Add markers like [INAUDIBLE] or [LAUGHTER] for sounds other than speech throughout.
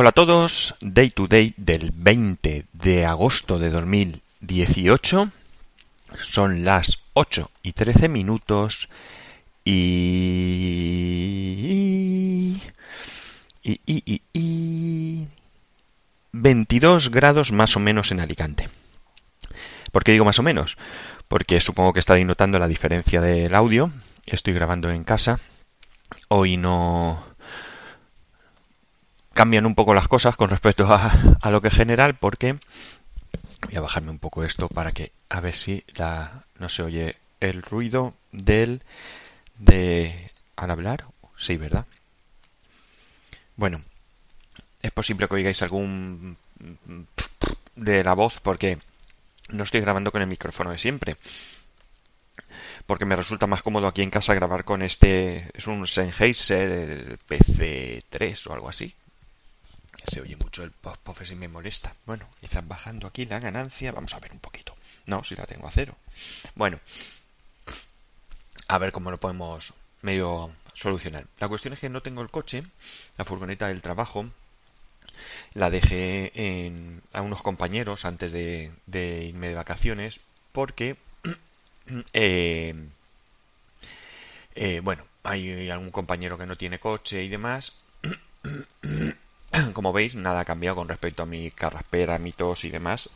Hola a todos, Day to Day del 20 de agosto de 2018. Son las 8 y 13 minutos y... y, y, y 22 grados más o menos en Alicante. ¿Por qué digo más o menos? Porque supongo que estaréis notando la diferencia del audio. Estoy grabando en casa. Hoy no cambian un poco las cosas con respecto a, lo que es general porque voy a bajarme un poco esto para que a ver si la, no se oye el ruido del de al hablar. Sí, ¿verdad? Bueno, es posible que oigáis algún de la voz porque no estoy grabando con el micrófono de siempre. Porque me resulta más cómodo aquí en casa grabar con este. Es un Sennheiser PC3 o algo así. Se oye mucho el pop pop y me molesta. Bueno, quizás bajando aquí la ganancia. Vamos a ver un poquito. No, si la tengo a cero. Bueno, a ver cómo lo podemos medio solucionar. La cuestión es que no tengo el coche, la furgoneta del trabajo. La dejé a unos compañeros antes de, irme de vacaciones porque, [CLEARS THROAT] eh, eh, bueno, hay algún compañero que no tiene coche y demás. [CLEARS THROAT] Como veis, nada ha cambiado con respecto a mi carraspera, mi tos y demás.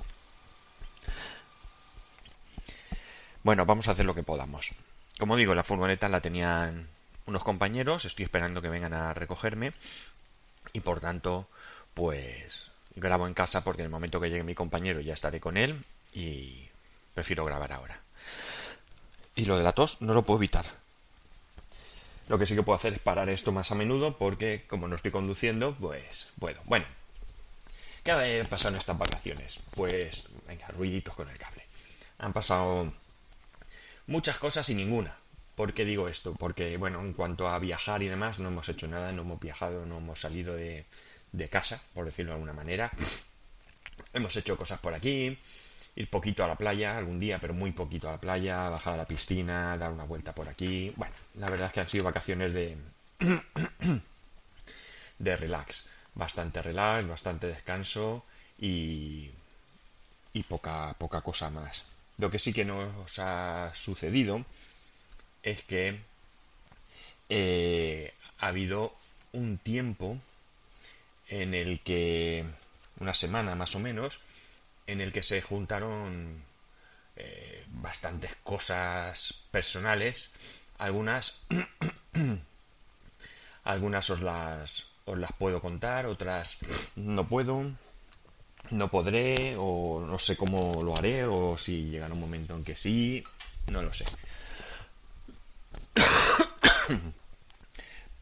Bueno, vamos a hacer lo que podamos. Como digo, la furgoneta la tenían unos compañeros, estoy esperando que vengan a recogerme y por tanto, pues grabo en casa porque en el momento que llegue mi compañero ya estaré con él y prefiero grabar ahora. Y lo de la tos no lo puedo evitar. Lo que sí que puedo hacer es parar esto más a menudo porque como no estoy conduciendo, pues bueno. Bueno, ¿qué ha pasado en estas vacaciones? Pues, venga, ruiditos con el cable. Han pasado muchas cosas y ninguna. ¿Por qué digo esto? Porque, bueno, en cuanto a viajar y demás, no hemos hecho nada, no hemos viajado, no hemos salido de, de casa, por decirlo de alguna manera. Hemos hecho cosas por aquí, ir poquito a la playa algún día, pero muy poquito a la playa, bajar a la piscina, dar una vuelta por aquí. Bueno, la verdad es que han sido vacaciones de [COUGHS] de relax, bastante relax, bastante descanso y y poca poca cosa más. Lo que sí que nos ha sucedido es que eh, ha habido un tiempo en el que una semana más o menos en el que se juntaron eh, bastantes cosas personales. Algunas, [COUGHS] algunas os las, os las puedo contar, otras no puedo, no podré, o no sé cómo lo haré, o si llegará un momento en que sí, no lo sé. [COUGHS]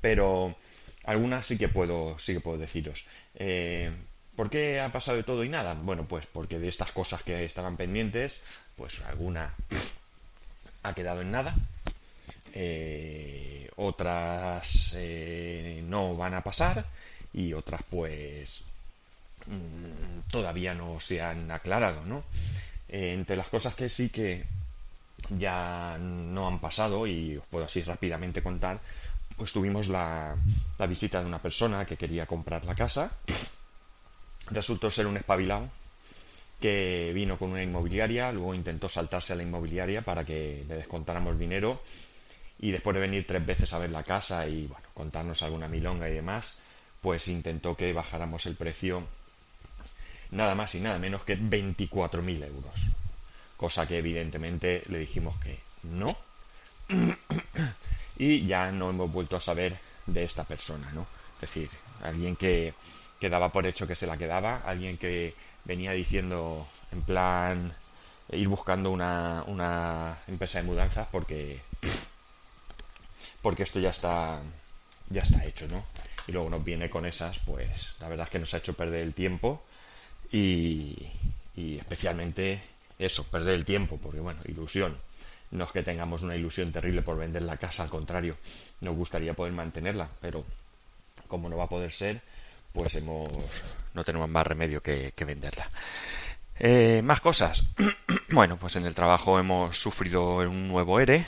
Pero algunas sí que puedo, sí que puedo deciros. Eh, ¿Por qué ha pasado de todo y nada? Bueno, pues porque de estas cosas que estaban pendientes, pues alguna ha quedado en nada. Eh, otras eh, no van a pasar y otras pues mm, todavía no se han aclarado, ¿no? Eh, entre las cosas que sí que ya no han pasado y os puedo así rápidamente contar, pues tuvimos la, la visita de una persona que quería comprar la casa resultó ser un espabilado que vino con una inmobiliaria, luego intentó saltarse a la inmobiliaria para que le descontáramos dinero y después de venir tres veces a ver la casa y bueno, contarnos alguna milonga y demás, pues intentó que bajáramos el precio nada más y nada menos que 24.000 euros. Cosa que evidentemente le dijimos que no. [CLEARS THROAT] y ya no hemos vuelto a saber de esta persona, ¿no? Es decir, alguien que que daba por hecho que se la quedaba, alguien que venía diciendo en plan ir buscando una, una empresa de mudanzas porque porque esto ya está ya está hecho, ¿no? Y luego nos viene con esas, pues la verdad es que nos ha hecho perder el tiempo y, y especialmente eso, perder el tiempo, porque bueno, ilusión. No es que tengamos una ilusión terrible por vender la casa, al contrario, nos gustaría poder mantenerla, pero como no va a poder ser, pues hemos no tenemos más remedio que, venderla. Eh, más cosas. [CLEARS THROAT] bueno, pues en el trabajo hemos sufrido un nuevo ERE,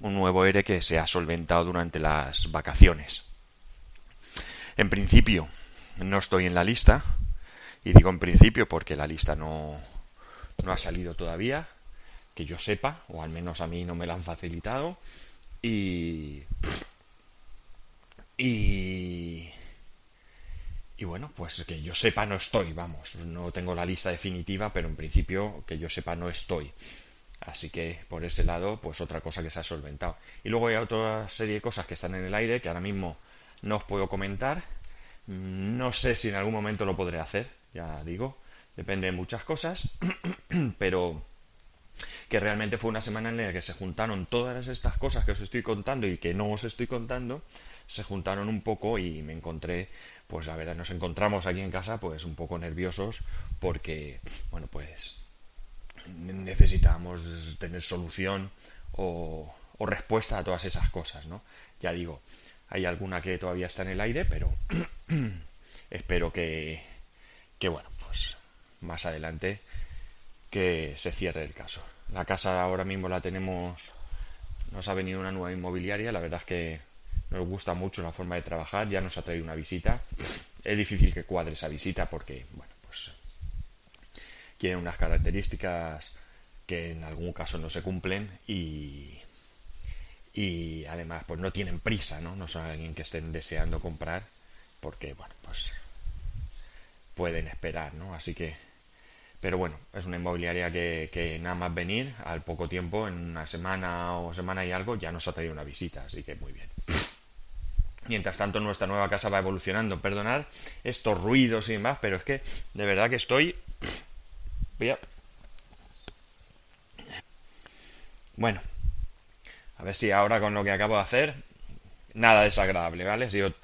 un nuevo ERE que se ha solventado durante las vacaciones. En principio, no estoy en la lista. Y digo en principio porque la lista no, no ha salido todavía, que yo sepa, o al menos a mí no me la han facilitado. Y. Y. Y bueno, pues que yo sepa no estoy, vamos. No tengo la lista definitiva, pero en principio que yo sepa no estoy. Así que por ese lado, pues otra cosa que se ha solventado. Y luego hay otra serie de cosas que están en el aire que ahora mismo no os puedo comentar. No sé si en algún momento lo podré hacer, ya digo. Depende de muchas cosas. [CLEARS THROAT] pero que realmente fue una semana en la que se juntaron todas estas cosas que os estoy contando y que no os estoy contando, se juntaron un poco y me encontré, pues a ver, nos encontramos aquí en casa pues un poco nerviosos porque, bueno, pues necesitamos tener solución o, respuesta a todas esas cosas, ¿no? Ya digo, hay alguna que todavía está en el aire, pero [CLEARS THROAT] espero que, que, bueno, pues más adelante que se cierre el caso. La casa ahora mismo la tenemos, nos ha venido una nueva inmobiliaria, la verdad es que nos gusta mucho la forma de trabajar, ya nos ha traído una visita. Es difícil que cuadre esa visita porque, bueno, pues tiene unas características que en algún caso no se cumplen y, y además pues no tienen prisa, ¿no? No son alguien que estén deseando comprar porque, bueno, pues pueden esperar, ¿no? Así que pero bueno, es una inmobiliaria que, nada más venir, al poco tiempo, en una semana o semana y algo, ya nos ha traído una visita, así que muy bien. Mientras tanto, nuestra nueva casa va evolucionando. Perdonad estos ruidos y demás, pero es que de verdad que estoy. Voy a... Bueno, a ver si ahora con lo que acabo de hacer, nada desagradable, ¿vale? Ha sido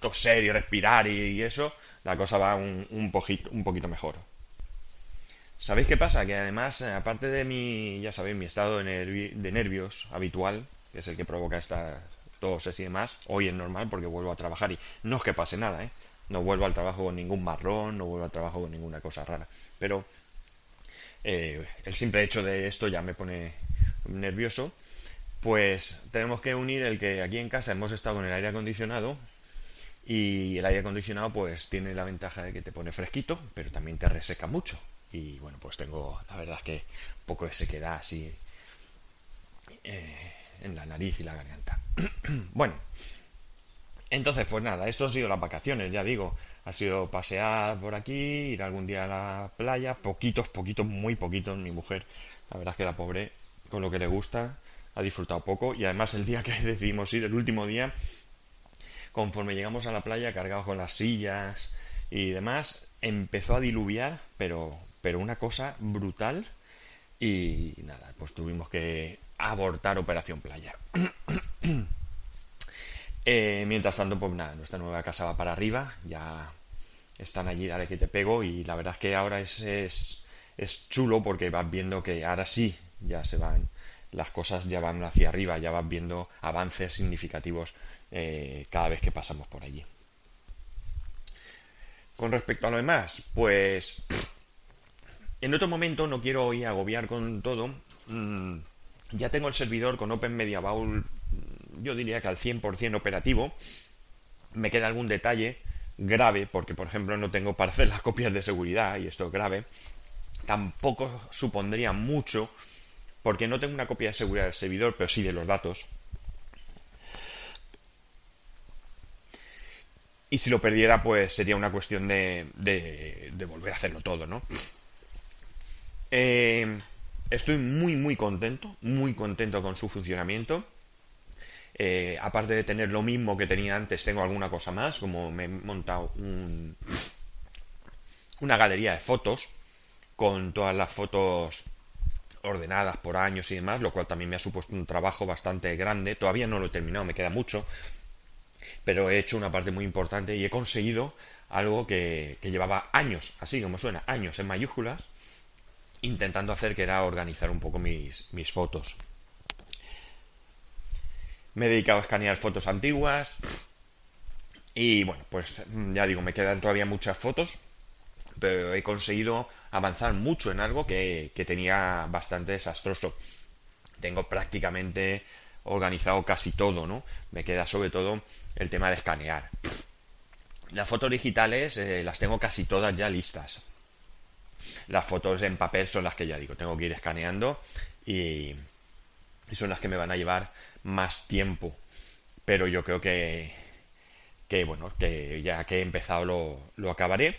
toser y respirar y, eso, la cosa va un, poquito, mejor. ¿Sabéis qué pasa? Que además, eh, aparte de mi, ya sabéis, mi estado de, nervios habitual, que es el que provoca esta tos y demás, hoy es normal porque vuelvo a trabajar y no es que pase nada, ¿eh? No vuelvo al trabajo con ningún marrón, no vuelvo al trabajo con ninguna cosa rara. Pero eh, el simple hecho de esto ya me pone nervioso. Pues tenemos que unir el que aquí en casa hemos estado con el aire acondicionado y el aire acondicionado pues tiene la ventaja de que te pone fresquito, pero también te reseca mucho y bueno, pues tengo la verdad es que poco de sequedad así eh, en la nariz y la garganta. [CLEARS THROAT] bueno, entonces pues nada, esto han sido las vacaciones, ya digo, ha sido pasear por aquí, ir algún día a la playa, poquitos, poquitos, muy poquitos, mi mujer, la verdad es que la pobre, con lo que le gusta, ha disfrutado poco. Y además el día que [LAUGHS] decidimos ir, el último día, conforme llegamos a la playa cargados con las sillas y demás, empezó a diluviar, pero pero una cosa brutal. Y nada, pues tuvimos que abortar Operación Playa. [CLEARS THROAT] Eh, mientras tanto, pues nada, nuestra nueva casa va para arriba, ya están allí, dale que te pego y la verdad es que ahora es, es, chulo porque vas viendo que ahora sí, ya se van, las cosas ya van hacia arriba, ya vas viendo avances significativos eh, cada vez que pasamos por allí. Con respecto a lo demás, pues en otro momento, no quiero hoy agobiar con todo, mm, ya tengo el servidor con Open Media Bowl, mm, yo diría que al 100% operativo. Me queda algún detalle grave, porque por ejemplo no tengo para hacer [LAUGHS] las copias de seguridad, y esto es grave. Tampoco supondría mucho, porque no tengo una copia de seguridad del servidor, pero sí de los datos. Y si lo perdiera, pues sería una cuestión de, de volver a hacerlo todo, ¿no? Eh, estoy muy, muy contento, muy contento con su funcionamiento. Eh, aparte de tener lo mismo que tenía antes, tengo alguna cosa más, como me he montado una galería de fotos con todas las fotos ordenadas por años y demás, lo cual también me ha supuesto un trabajo bastante grande. Todavía no lo he terminado, me queda mucho, pero he hecho una parte muy importante y he conseguido algo que llevaba años, así como suena, años en mayúsculas, intentando hacer que era organizar un poco mis, mis fotos. Me he dedicado a escanear fotos antiguas y bueno, pues ya digo, me quedan todavía muchas fotos, pero he conseguido avanzar mucho en algo que, que tenía bastante desastroso. Tengo prácticamente organizado casi todo, ¿no? Me queda sobre todo el tema de escanear. Las fotos digitales eh, las tengo casi todas ya listas. Las fotos en papel son las que ya digo, tengo que ir escaneando y, son las que me van a llevar más tiempo. Pero yo creo que, que bueno, que ya que he empezado lo, lo acabaré.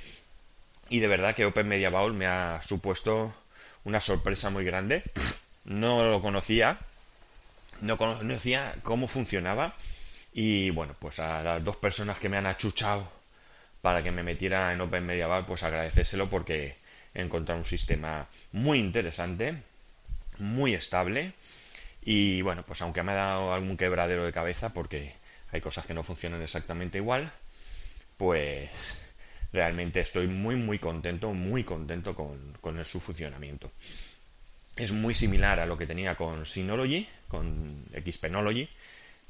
Y de verdad que Open Media Bowl me ha supuesto una sorpresa muy grande. No lo conocía, no conocía cómo funcionaba. Y bueno, pues a las dos personas que me han achuchado para que me metiera en Open Media pues agradecérselo porque he encontrado un sistema muy interesante, muy estable y bueno, pues aunque me ha dado algún quebradero de cabeza porque hay cosas que no funcionan exactamente igual, pues realmente estoy muy muy contento, muy contento con, con su funcionamiento. Es muy similar a lo que tenía con Synology, con Xpenology,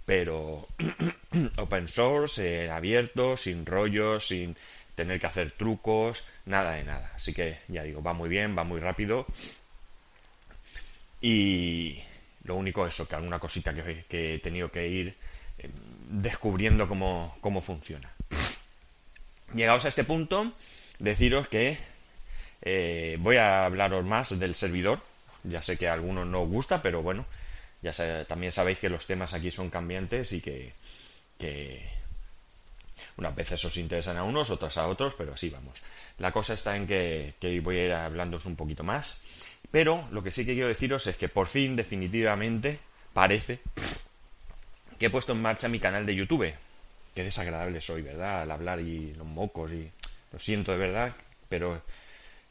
pero [CLEARS THROAT] open source, eh, abierto, sin rollos, sin tener que hacer trucos, nada de nada. Así que ya digo, va muy bien, va muy rápido. Y lo único eso, que alguna cosita que, he tenido que ir eh, descubriendo cómo, cómo funciona. Llegados a este punto, deciros que eh, voy a hablaros más del servidor. Ya sé que a algunos no os gusta, pero bueno, ya también sabéis que los temas aquí son cambiantes y que, unas veces os interesan a unos, otras a otros, pero así vamos. La cosa está en que, voy a ir hablándoos un poquito más. Pero lo que sí que quiero deciros es que por fin, definitivamente, parece que he puesto en marcha mi canal de YouTube. Qué desagradable soy, ¿verdad? Al hablar y los mocos y... Lo siento de verdad, pero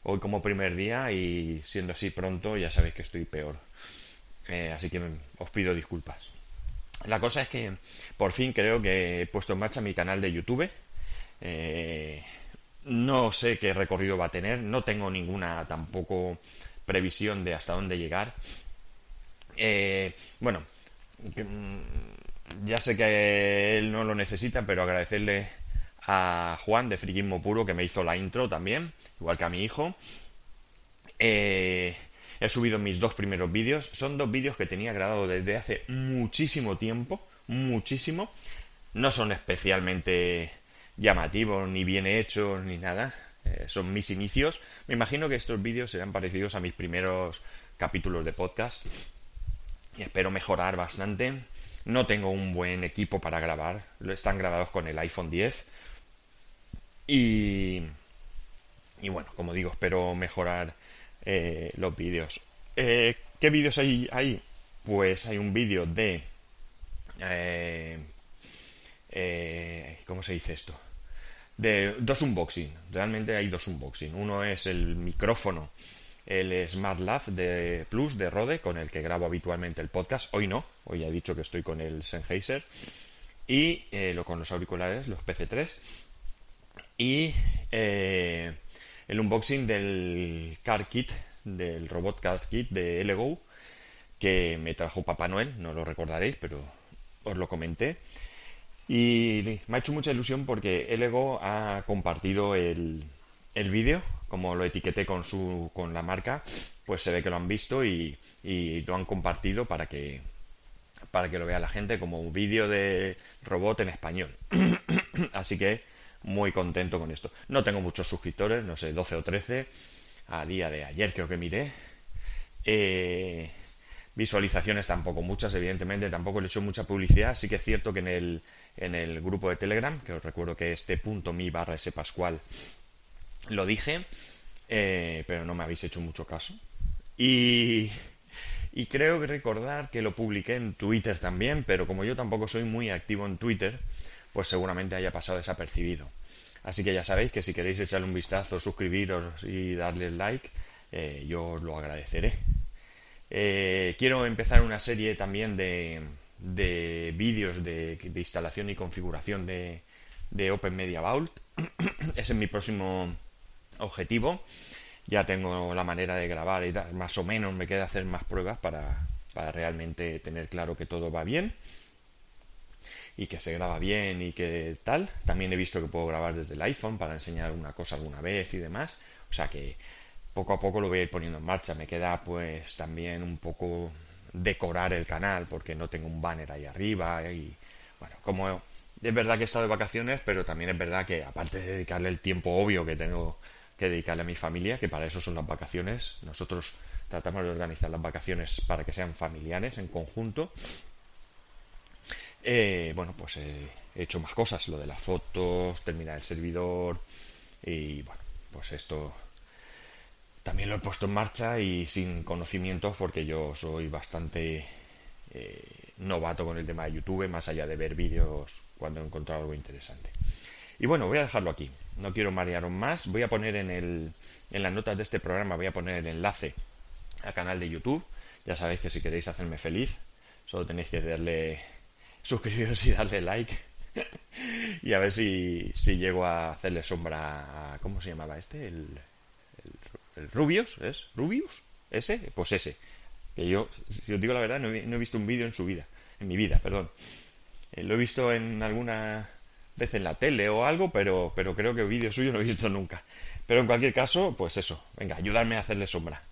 hoy como primer día y siendo así pronto ya sabéis que estoy peor. Eh, así que os pido disculpas. La cosa es que por fin creo que he puesto en marcha mi canal de YouTube. Eh, no sé qué recorrido va a tener, no tengo ninguna tampoco previsión de hasta dónde llegar. Eh, bueno, mm, ya sé que él no lo necesita, pero agradecerle a Juan de Friquismo Puro que me hizo la intro también, igual que a mi hijo. Eh, He subido mis dos primeros vídeos. Son dos vídeos que tenía grabado desde hace muchísimo tiempo. Muchísimo. No son especialmente llamativos, ni bien hechos, ni nada. Eh, son mis inicios. Me imagino que estos vídeos serán parecidos a mis primeros capítulos de podcast. Y espero mejorar bastante. No tengo un buen equipo para grabar. Están grabados con el iPhone 10. Y, y bueno, como digo, espero mejorar eh, los vídeos. Eh, ¿Qué vídeos hay ahí? Pues hay un vídeo de... Eh, ¿Cómo se dice esto? De dos unboxing. Realmente hay dos unboxing. Uno es el micrófono, el Smart Lab de Plus de Rode, con el que grabo habitualmente el podcast. Hoy no, hoy ya he dicho que estoy con el Sennheiser. Y lo con los auriculares, los PC3. Y el unboxing del car kit, del robot car kit de Lego, que me trajo Papá Noel, no lo recordaréis, pero os lo comenté. Y me ha hecho mucha ilusión porque Lego ha compartido el, el vídeo, como lo etiqueté con, su, con la marca, pues se ve que lo han visto y, y lo han compartido para que, para que lo vea la gente como un vídeo de robot en español. [CLEARS THROAT] Así que muy contento con esto. No tengo muchos suscriptores, no sé, 12 o 13 a día de ayer creo que miré. Eh, visualizaciones tampoco muchas, evidentemente, tampoco le he hecho mucha publicidad. Sí que es cierto que en el, en el grupo de Telegram, que os recuerdo que este punto mi barra ese pascual lo dije, eh, pero no me habéis hecho mucho caso. Y, y creo que recordar que lo publiqué en Twitter también, pero como yo tampoco soy muy activo en Twitter, pues seguramente haya pasado desapercibido. Así que ya sabéis que si queréis echarle un vistazo, suscribiros y darle like, eh, yo os lo agradeceré. Eh, quiero empezar una serie también de, de vídeos de, instalación y configuración de, de Open Media Vault. [CLEARS THROAT] Ese es mi próximo objetivo. Ya tengo la manera de grabar y más o menos me queda hacer más pruebas para, para realmente tener claro que todo va bien y que se graba bien y que tal. También he visto que puedo grabar desde el iPhone para enseñar una cosa alguna vez y demás. O sea que poco a poco lo voy a ir poniendo en marcha. Me queda pues también un poco decorar el canal porque no tengo un banner ahí arriba y bueno, como es verdad que he estado de vacaciones, pero también es verdad que aparte de dedicarle el tiempo obvio que tengo que dedicarle a mi familia, que para eso son las vacaciones, nosotros tratamos de organizar las vacaciones para que sean familiares en conjunto. Eh, bueno, pues he hecho más cosas, lo de las fotos, terminar el servidor y bueno, pues esto también lo he puesto en marcha y sin conocimientos porque yo soy bastante eh, novato con el tema de YouTube, más allá de ver vídeos cuando he encontrado algo interesante. Y bueno, voy a dejarlo aquí. No quiero marearos más. Voy a poner en, el, en las notas de este programa, voy a poner el enlace al canal de YouTube. Ya sabéis que si queréis hacerme feliz, solo tenéis que darle suscribiros y darle like. [LAUGHS] y a ver si, si llego a hacerle sombra a... ¿Cómo se llamaba este? El, el, Rubius, ¿es? ¿Rubius? ¿Ese? Pues ese. Que yo, si os digo la verdad, no he, visto un vídeo en su vida. En mi vida, perdón. Eh, lo he visto en alguna vez en la tele o algo, pero, pero creo que vídeo suyo no he visto nunca. Pero en cualquier caso, pues eso. Venga, ayudarme a hacerle sombra.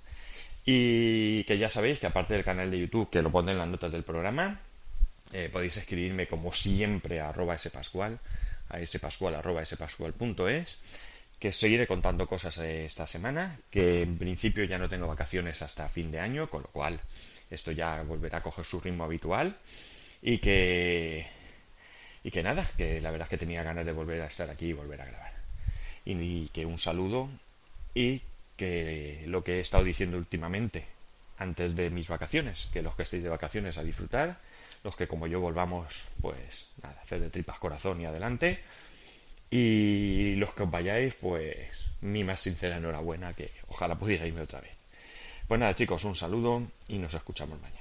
Y que ya sabéis que aparte del canal de YouTube, que lo pondré en las notas del programa, eh, podéis escribirme como siempre a arroba a spascual arroba spascual.es, que seguiré contando cosas esta semana, que en principio ya no tengo vacaciones hasta fin de año, con lo cual esto ya volverá a coger su ritmo habitual y que y que nada, que la verdad es que tenía ganas de volver a estar aquí y volver a grabar. y que un saludo y que lo que he estado diciendo últimamente antes de mis vacaciones, que los que estéis de vacaciones a disfrutar, los que como yo volvamos, pues nada, hacer de tripas corazón y adelante, y los que os vayáis, pues mi más sincera enhorabuena, que ojalá pudiera irme otra vez. Pues nada chicos, un saludo y nos escuchamos mañana.